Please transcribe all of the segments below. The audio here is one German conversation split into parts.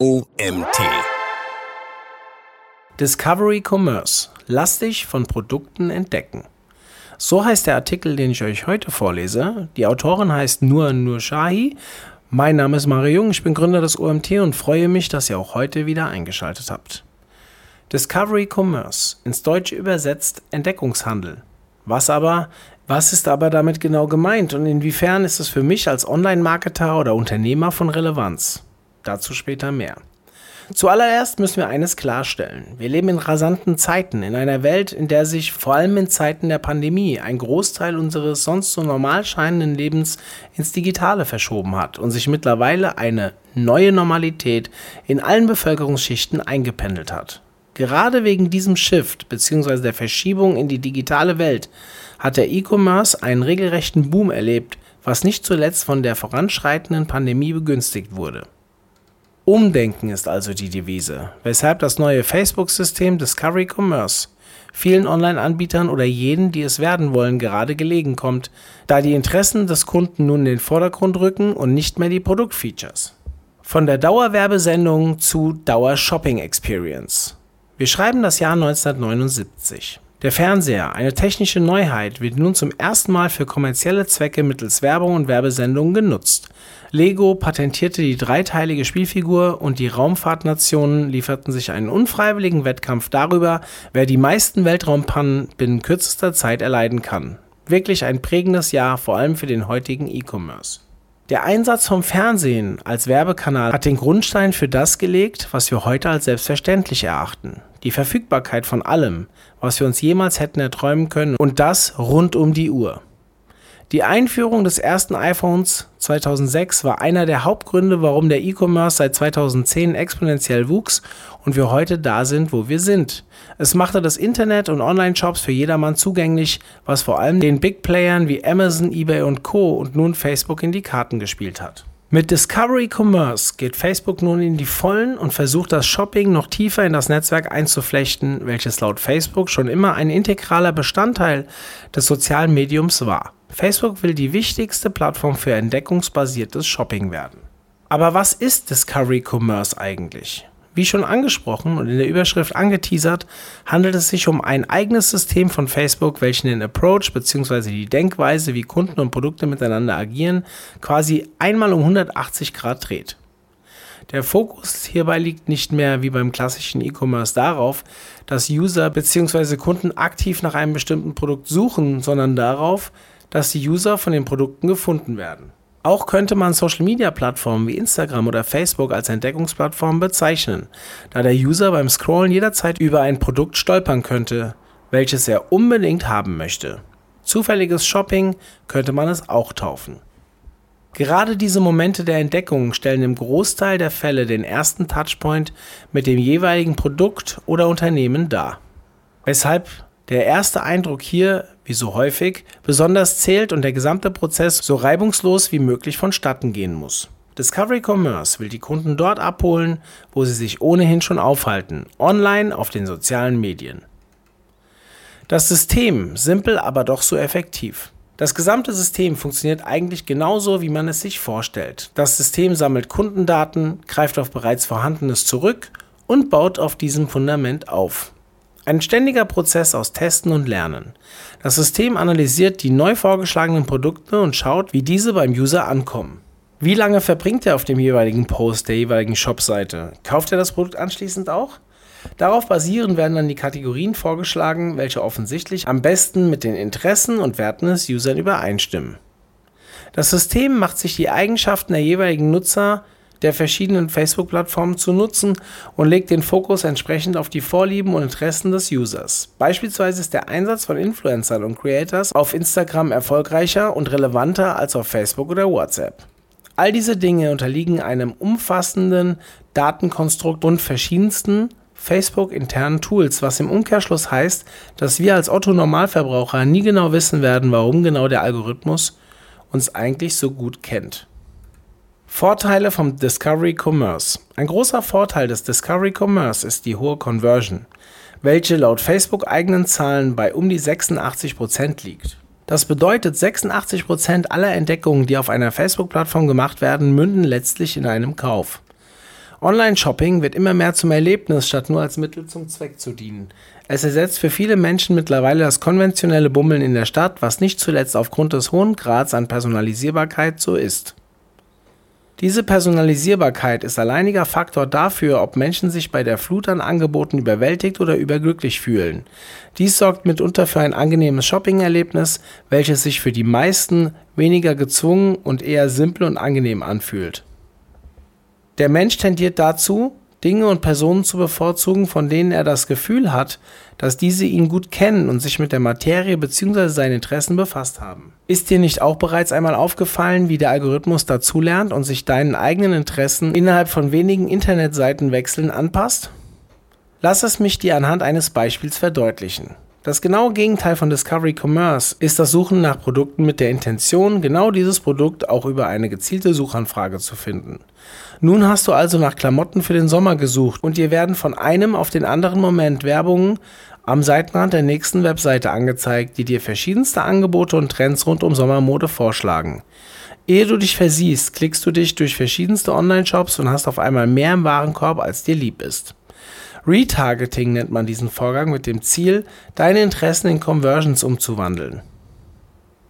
OMT. Discovery Commerce. Lass dich von Produkten entdecken. So heißt der Artikel, den ich euch heute vorlese. Die Autorin heißt Nur Nur Shahi. Mein Name ist Mario Jung, ich bin Gründer des OMT und freue mich, dass ihr auch heute wieder eingeschaltet habt. Discovery Commerce, ins Deutsche übersetzt Entdeckungshandel. Was aber, was ist aber damit genau gemeint und inwiefern ist es für mich als Online-Marketer oder Unternehmer von Relevanz? Dazu später mehr. Zuallererst müssen wir eines klarstellen. Wir leben in rasanten Zeiten, in einer Welt, in der sich vor allem in Zeiten der Pandemie ein Großteil unseres sonst so normal scheinenden Lebens ins Digitale verschoben hat und sich mittlerweile eine neue Normalität in allen Bevölkerungsschichten eingependelt hat. Gerade wegen diesem Shift bzw. der Verschiebung in die digitale Welt hat der E-Commerce einen regelrechten Boom erlebt, was nicht zuletzt von der voranschreitenden Pandemie begünstigt wurde. Umdenken ist also die Devise, weshalb das neue Facebook-System Discovery Commerce vielen Online-Anbietern oder jenen, die es werden wollen, gerade gelegen kommt, da die Interessen des Kunden nun in den Vordergrund rücken und nicht mehr die Produktfeatures. Von der Dauerwerbesendung zu Dauer-Shopping-Experience. Wir schreiben das Jahr 1979. Der Fernseher, eine technische Neuheit, wird nun zum ersten Mal für kommerzielle Zwecke mittels Werbung und Werbesendungen genutzt. Lego patentierte die dreiteilige Spielfigur und die Raumfahrtnationen lieferten sich einen unfreiwilligen Wettkampf darüber, wer die meisten Weltraumpannen binnen kürzester Zeit erleiden kann. Wirklich ein prägendes Jahr, vor allem für den heutigen E-Commerce. Der Einsatz vom Fernsehen als Werbekanal hat den Grundstein für das gelegt, was wir heute als selbstverständlich erachten. Die Verfügbarkeit von allem, was wir uns jemals hätten erträumen können und das rund um die Uhr. Die Einführung des ersten iPhones 2006 war einer der Hauptgründe, warum der E-Commerce seit 2010 exponentiell wuchs und wir heute da sind, wo wir sind. Es machte das Internet und Online-Shops für jedermann zugänglich, was vor allem den Big Playern wie Amazon, eBay und Co. und nun Facebook in die Karten gespielt hat. Mit Discovery Commerce geht Facebook nun in die Vollen und versucht das Shopping noch tiefer in das Netzwerk einzuflechten, welches laut Facebook schon immer ein integraler Bestandteil des sozialen Mediums war. Facebook will die wichtigste Plattform für entdeckungsbasiertes Shopping werden. Aber was ist Discovery Commerce eigentlich? Wie schon angesprochen und in der Überschrift angeteasert, handelt es sich um ein eigenes System von Facebook, welches den Approach bzw. die Denkweise, wie Kunden und Produkte miteinander agieren, quasi einmal um 180 Grad dreht. Der Fokus hierbei liegt nicht mehr wie beim klassischen E-Commerce darauf, dass User bzw. Kunden aktiv nach einem bestimmten Produkt suchen, sondern darauf, dass die User von den Produkten gefunden werden. Auch könnte man Social-Media-Plattformen wie Instagram oder Facebook als Entdeckungsplattform bezeichnen, da der User beim Scrollen jederzeit über ein Produkt stolpern könnte, welches er unbedingt haben möchte. Zufälliges Shopping könnte man es auch taufen. Gerade diese Momente der Entdeckung stellen im Großteil der Fälle den ersten Touchpoint mit dem jeweiligen Produkt oder Unternehmen dar. Weshalb der erste Eindruck hier, wie so häufig, besonders zählt und der gesamte Prozess so reibungslos wie möglich vonstatten gehen muss. Discovery Commerce will die Kunden dort abholen, wo sie sich ohnehin schon aufhalten, online auf den sozialen Medien. Das System, simpel aber doch so effektiv. Das gesamte System funktioniert eigentlich genauso, wie man es sich vorstellt. Das System sammelt Kundendaten, greift auf bereits Vorhandenes zurück und baut auf diesem Fundament auf. Ein ständiger Prozess aus Testen und Lernen. Das System analysiert die neu vorgeschlagenen Produkte und schaut, wie diese beim User ankommen. Wie lange verbringt er auf dem jeweiligen Post der jeweiligen Shopseite? Kauft er das Produkt anschließend auch? Darauf basierend werden dann die Kategorien vorgeschlagen, welche offensichtlich am besten mit den Interessen und Werten des Users übereinstimmen. Das System macht sich die Eigenschaften der jeweiligen Nutzer der verschiedenen Facebook-Plattformen zu nutzen und legt den Fokus entsprechend auf die Vorlieben und Interessen des Users. Beispielsweise ist der Einsatz von Influencern und Creators auf Instagram erfolgreicher und relevanter als auf Facebook oder WhatsApp. All diese Dinge unterliegen einem umfassenden Datenkonstrukt und verschiedensten Facebook-internen Tools, was im Umkehrschluss heißt, dass wir als Otto-Normalverbraucher nie genau wissen werden, warum genau der Algorithmus uns eigentlich so gut kennt. Vorteile vom Discovery Commerce. Ein großer Vorteil des Discovery Commerce ist die hohe Conversion, welche laut Facebook eigenen Zahlen bei um die 86% liegt. Das bedeutet, 86% aller Entdeckungen, die auf einer Facebook-Plattform gemacht werden, münden letztlich in einem Kauf. Online-Shopping wird immer mehr zum Erlebnis, statt nur als Mittel zum Zweck zu dienen. Es ersetzt für viele Menschen mittlerweile das konventionelle Bummeln in der Stadt, was nicht zuletzt aufgrund des hohen Grads an Personalisierbarkeit so ist. Diese Personalisierbarkeit ist alleiniger Faktor dafür, ob Menschen sich bei der Flut an Angeboten überwältigt oder überglücklich fühlen. Dies sorgt mitunter für ein angenehmes Shopping-Erlebnis, welches sich für die meisten weniger gezwungen und eher simpel und angenehm anfühlt. Der Mensch tendiert dazu, Dinge und Personen zu bevorzugen, von denen er das Gefühl hat, dass diese ihn gut kennen und sich mit der Materie bzw. seinen Interessen befasst haben. Ist dir nicht auch bereits einmal aufgefallen, wie der Algorithmus dazulernt und sich deinen eigenen Interessen innerhalb von wenigen Internetseitenwechseln anpasst? Lass es mich dir anhand eines Beispiels verdeutlichen. Das genaue Gegenteil von Discovery Commerce ist das Suchen nach Produkten mit der Intention, genau dieses Produkt auch über eine gezielte Suchanfrage zu finden. Nun hast du also nach Klamotten für den Sommer gesucht und dir werden von einem auf den anderen Moment Werbungen am Seitenrand der nächsten Webseite angezeigt, die dir verschiedenste Angebote und Trends rund um Sommermode vorschlagen. Ehe du dich versiehst, klickst du dich durch verschiedenste Online-Shops und hast auf einmal mehr im Warenkorb, als dir lieb ist. Retargeting nennt man diesen Vorgang mit dem Ziel, deine Interessen in Conversions umzuwandeln.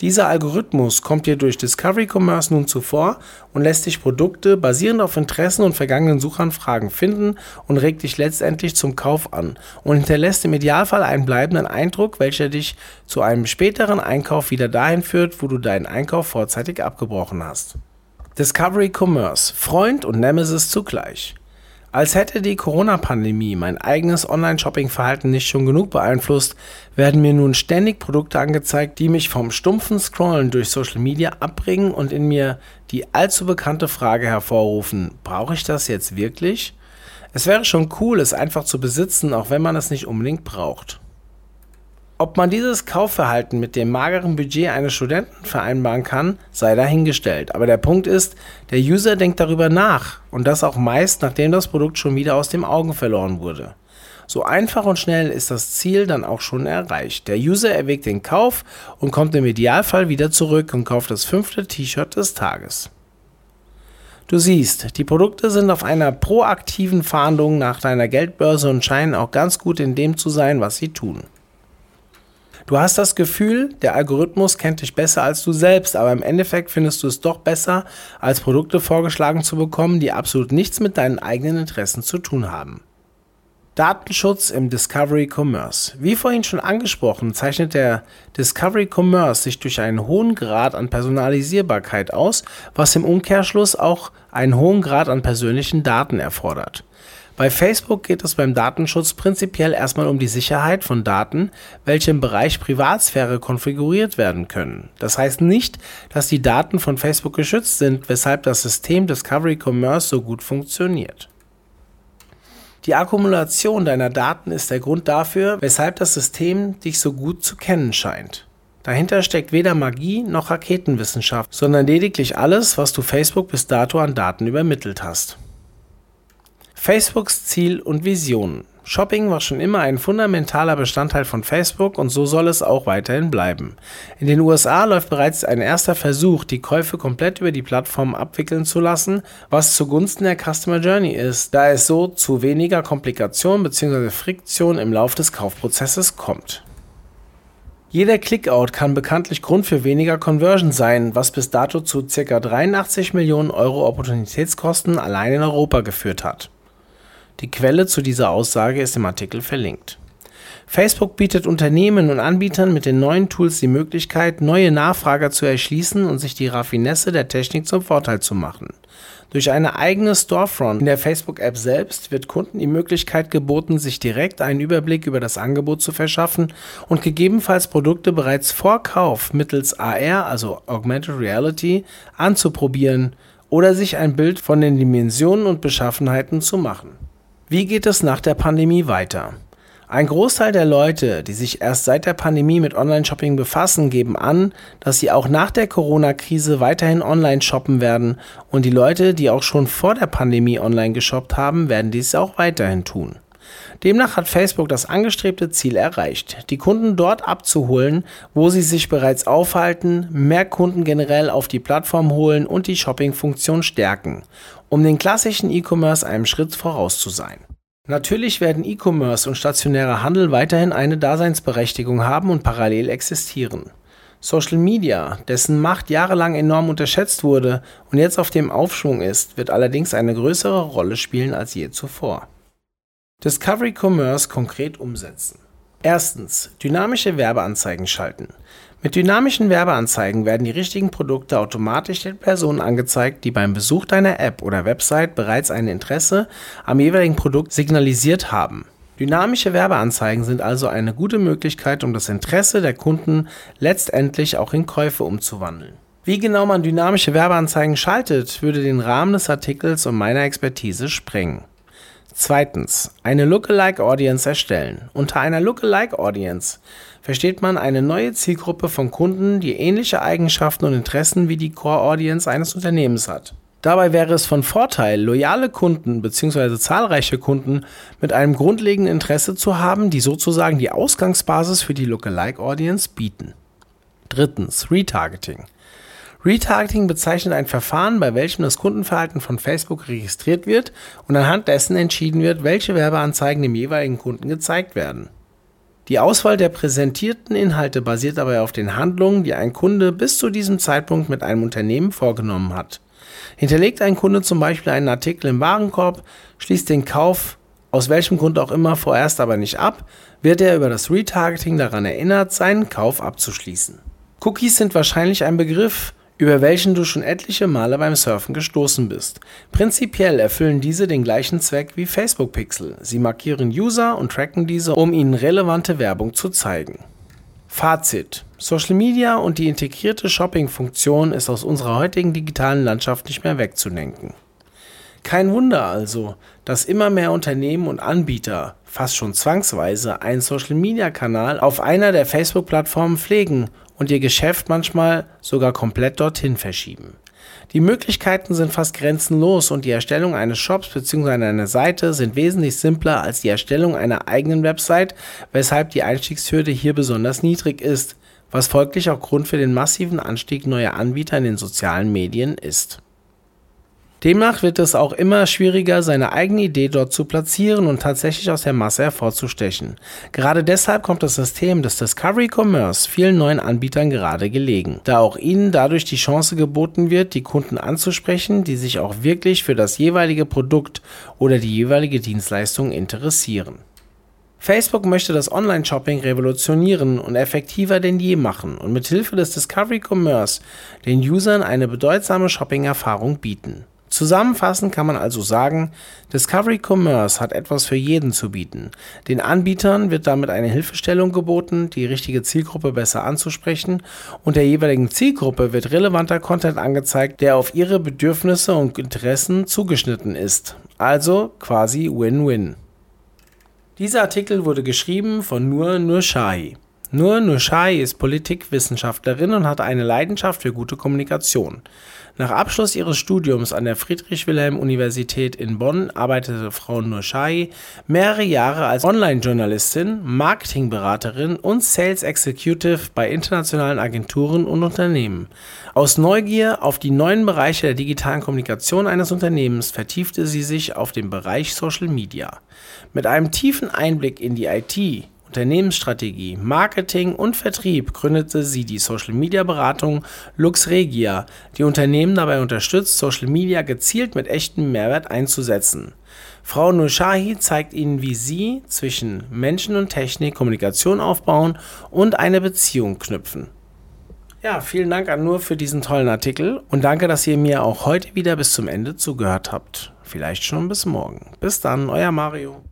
Dieser Algorithmus kommt dir durch Discovery Commerce nun zuvor und lässt dich Produkte basierend auf Interessen und vergangenen Suchanfragen finden und regt dich letztendlich zum Kauf an und hinterlässt im Idealfall einen bleibenden Eindruck, welcher dich zu einem späteren Einkauf wieder dahin führt, wo du deinen Einkauf vorzeitig abgebrochen hast. Discovery Commerce, Freund und Nemesis zugleich. Als hätte die Corona-Pandemie mein eigenes Online-Shopping-Verhalten nicht schon genug beeinflusst, werden mir nun ständig Produkte angezeigt, die mich vom stumpfen Scrollen durch Social Media abbringen und in mir die allzu bekannte Frage hervorrufen, brauche ich das jetzt wirklich? Es wäre schon cool, es einfach zu besitzen, auch wenn man es nicht unbedingt braucht. Ob man dieses Kaufverhalten mit dem mageren Budget eines Studenten vereinbaren kann, sei dahingestellt. Aber der Punkt ist, der User denkt darüber nach und das auch meist, nachdem das Produkt schon wieder aus dem Augen verloren wurde. So einfach und schnell ist das Ziel dann auch schon erreicht. Der User erwägt den Kauf und kommt im Idealfall wieder zurück und kauft das fünfte T-Shirt des Tages. Du siehst, die Produkte sind auf einer proaktiven Fahndung nach deiner Geldbörse und scheinen auch ganz gut in dem zu sein, was sie tun. Du hast das Gefühl, der Algorithmus kennt dich besser als du selbst, aber im Endeffekt findest du es doch besser, als Produkte vorgeschlagen zu bekommen, die absolut nichts mit deinen eigenen Interessen zu tun haben. Datenschutz im Discovery Commerce. Wie vorhin schon angesprochen, zeichnet der Discovery Commerce sich durch einen hohen Grad an Personalisierbarkeit aus, was im Umkehrschluss auch einen hohen Grad an persönlichen Daten erfordert. Bei Facebook geht es beim Datenschutz prinzipiell erstmal um die Sicherheit von Daten, welche im Bereich Privatsphäre konfiguriert werden können. Das heißt nicht, dass die Daten von Facebook geschützt sind, weshalb das System Discovery Commerce so gut funktioniert. Die Akkumulation deiner Daten ist der Grund dafür, weshalb das System dich so gut zu kennen scheint. Dahinter steckt weder Magie noch Raketenwissenschaft, sondern lediglich alles, was du Facebook bis dato an Daten übermittelt hast. Facebooks Ziel und Visionen. Shopping war schon immer ein fundamentaler Bestandteil von Facebook und so soll es auch weiterhin bleiben. In den USA läuft bereits ein erster Versuch, die Käufe komplett über die Plattform abwickeln zu lassen, was zugunsten der Customer Journey ist, da es so zu weniger Komplikation bzw. Friktion im Lauf des Kaufprozesses kommt. Jeder Clickout kann bekanntlich Grund für weniger Conversion sein, was bis dato zu ca. 83 Millionen Euro Opportunitätskosten allein in Europa geführt hat. Die Quelle zu dieser Aussage ist im Artikel verlinkt. Facebook bietet Unternehmen und Anbietern mit den neuen Tools die Möglichkeit, neue Nachfrager zu erschließen und sich die Raffinesse der Technik zum Vorteil zu machen. Durch eine eigene Storefront in der Facebook-App selbst wird Kunden die Möglichkeit geboten, sich direkt einen Überblick über das Angebot zu verschaffen und gegebenenfalls Produkte bereits vor Kauf mittels AR, also Augmented Reality, anzuprobieren oder sich ein Bild von den Dimensionen und Beschaffenheiten zu machen. Wie geht es nach der Pandemie weiter? Ein Großteil der Leute, die sich erst seit der Pandemie mit Online-Shopping befassen, geben an, dass sie auch nach der Corona-Krise weiterhin online shoppen werden und die Leute, die auch schon vor der Pandemie online geshoppt haben, werden dies auch weiterhin tun. Demnach hat Facebook das angestrebte Ziel erreicht, die Kunden dort abzuholen, wo sie sich bereits aufhalten, mehr Kunden generell auf die Plattform holen und die Shopping-Funktion stärken. Um den klassischen E-Commerce einem Schritt voraus zu sein. Natürlich werden E-Commerce und stationärer Handel weiterhin eine Daseinsberechtigung haben und parallel existieren. Social Media, dessen Macht jahrelang enorm unterschätzt wurde und jetzt auf dem Aufschwung ist, wird allerdings eine größere Rolle spielen als je zuvor. Discovery Commerce konkret umsetzen. Erstens. Dynamische Werbeanzeigen schalten. Mit dynamischen Werbeanzeigen werden die richtigen Produkte automatisch den Personen angezeigt, die beim Besuch deiner App oder Website bereits ein Interesse am jeweiligen Produkt signalisiert haben. Dynamische Werbeanzeigen sind also eine gute Möglichkeit, um das Interesse der Kunden letztendlich auch in Käufe umzuwandeln. Wie genau man dynamische Werbeanzeigen schaltet, würde den Rahmen des Artikels und meiner Expertise sprengen. Zweitens, eine Lookalike Audience erstellen. Unter einer Lookalike Audience versteht man eine neue Zielgruppe von Kunden, die ähnliche Eigenschaften und Interessen wie die Core Audience eines Unternehmens hat. Dabei wäre es von Vorteil, loyale Kunden bzw. zahlreiche Kunden mit einem grundlegenden Interesse zu haben, die sozusagen die Ausgangsbasis für die Lookalike Audience bieten. Drittens, Retargeting. Retargeting bezeichnet ein Verfahren, bei welchem das Kundenverhalten von Facebook registriert wird und anhand dessen entschieden wird, welche Werbeanzeigen dem jeweiligen Kunden gezeigt werden. Die Auswahl der präsentierten Inhalte basiert dabei auf den Handlungen, die ein Kunde bis zu diesem Zeitpunkt mit einem Unternehmen vorgenommen hat. Hinterlegt ein Kunde zum Beispiel einen Artikel im Warenkorb, schließt den Kauf aus welchem Grund auch immer vorerst aber nicht ab, wird er über das Retargeting daran erinnert, seinen Kauf abzuschließen. Cookies sind wahrscheinlich ein Begriff, über welchen du schon etliche Male beim Surfen gestoßen bist. Prinzipiell erfüllen diese den gleichen Zweck wie Facebook Pixel. Sie markieren User und tracken diese, um ihnen relevante Werbung zu zeigen. Fazit. Social Media und die integrierte Shopping-Funktion ist aus unserer heutigen digitalen Landschaft nicht mehr wegzudenken. Kein Wunder also, dass immer mehr Unternehmen und Anbieter fast schon zwangsweise einen Social-Media-Kanal auf einer der Facebook-Plattformen pflegen und ihr Geschäft manchmal sogar komplett dorthin verschieben. Die Möglichkeiten sind fast grenzenlos und die Erstellung eines Shops bzw. einer Seite sind wesentlich simpler als die Erstellung einer eigenen Website, weshalb die Einstiegshürde hier besonders niedrig ist, was folglich auch Grund für den massiven Anstieg neuer Anbieter in den sozialen Medien ist. Demnach wird es auch immer schwieriger, seine eigene Idee dort zu platzieren und tatsächlich aus der Masse hervorzustechen. Gerade deshalb kommt das System des Discovery Commerce vielen neuen Anbietern gerade gelegen, da auch ihnen dadurch die Chance geboten wird, die Kunden anzusprechen, die sich auch wirklich für das jeweilige Produkt oder die jeweilige Dienstleistung interessieren. Facebook möchte das Online-Shopping revolutionieren und effektiver denn je machen und mit Hilfe des Discovery Commerce den Usern eine bedeutsame Shopping-Erfahrung bieten. Zusammenfassend kann man also sagen, Discovery Commerce hat etwas für jeden zu bieten. Den Anbietern wird damit eine Hilfestellung geboten, die richtige Zielgruppe besser anzusprechen und der jeweiligen Zielgruppe wird relevanter Content angezeigt, der auf ihre Bedürfnisse und Interessen zugeschnitten ist. Also quasi Win-Win. Dieser Artikel wurde geschrieben von Nur Nurshahi. Nur Nushai ist Politikwissenschaftlerin und hat eine Leidenschaft für gute Kommunikation. Nach Abschluss ihres Studiums an der Friedrich-Wilhelm-Universität in Bonn arbeitete Frau Nushai mehrere Jahre als Online-Journalistin, Marketingberaterin und Sales Executive bei internationalen Agenturen und Unternehmen. Aus Neugier auf die neuen Bereiche der digitalen Kommunikation eines Unternehmens vertiefte sie sich auf den Bereich Social Media. Mit einem tiefen Einblick in die IT Unternehmensstrategie, Marketing und Vertrieb gründete sie die Social-Media-Beratung LuxRegia, die Unternehmen dabei unterstützt, Social Media gezielt mit echtem Mehrwert einzusetzen. Frau Nushahi zeigt Ihnen, wie Sie zwischen Menschen und Technik Kommunikation aufbauen und eine Beziehung knüpfen. Ja, vielen Dank an Nur für diesen tollen Artikel und danke, dass ihr mir auch heute wieder bis zum Ende zugehört habt. Vielleicht schon bis morgen. Bis dann, euer Mario.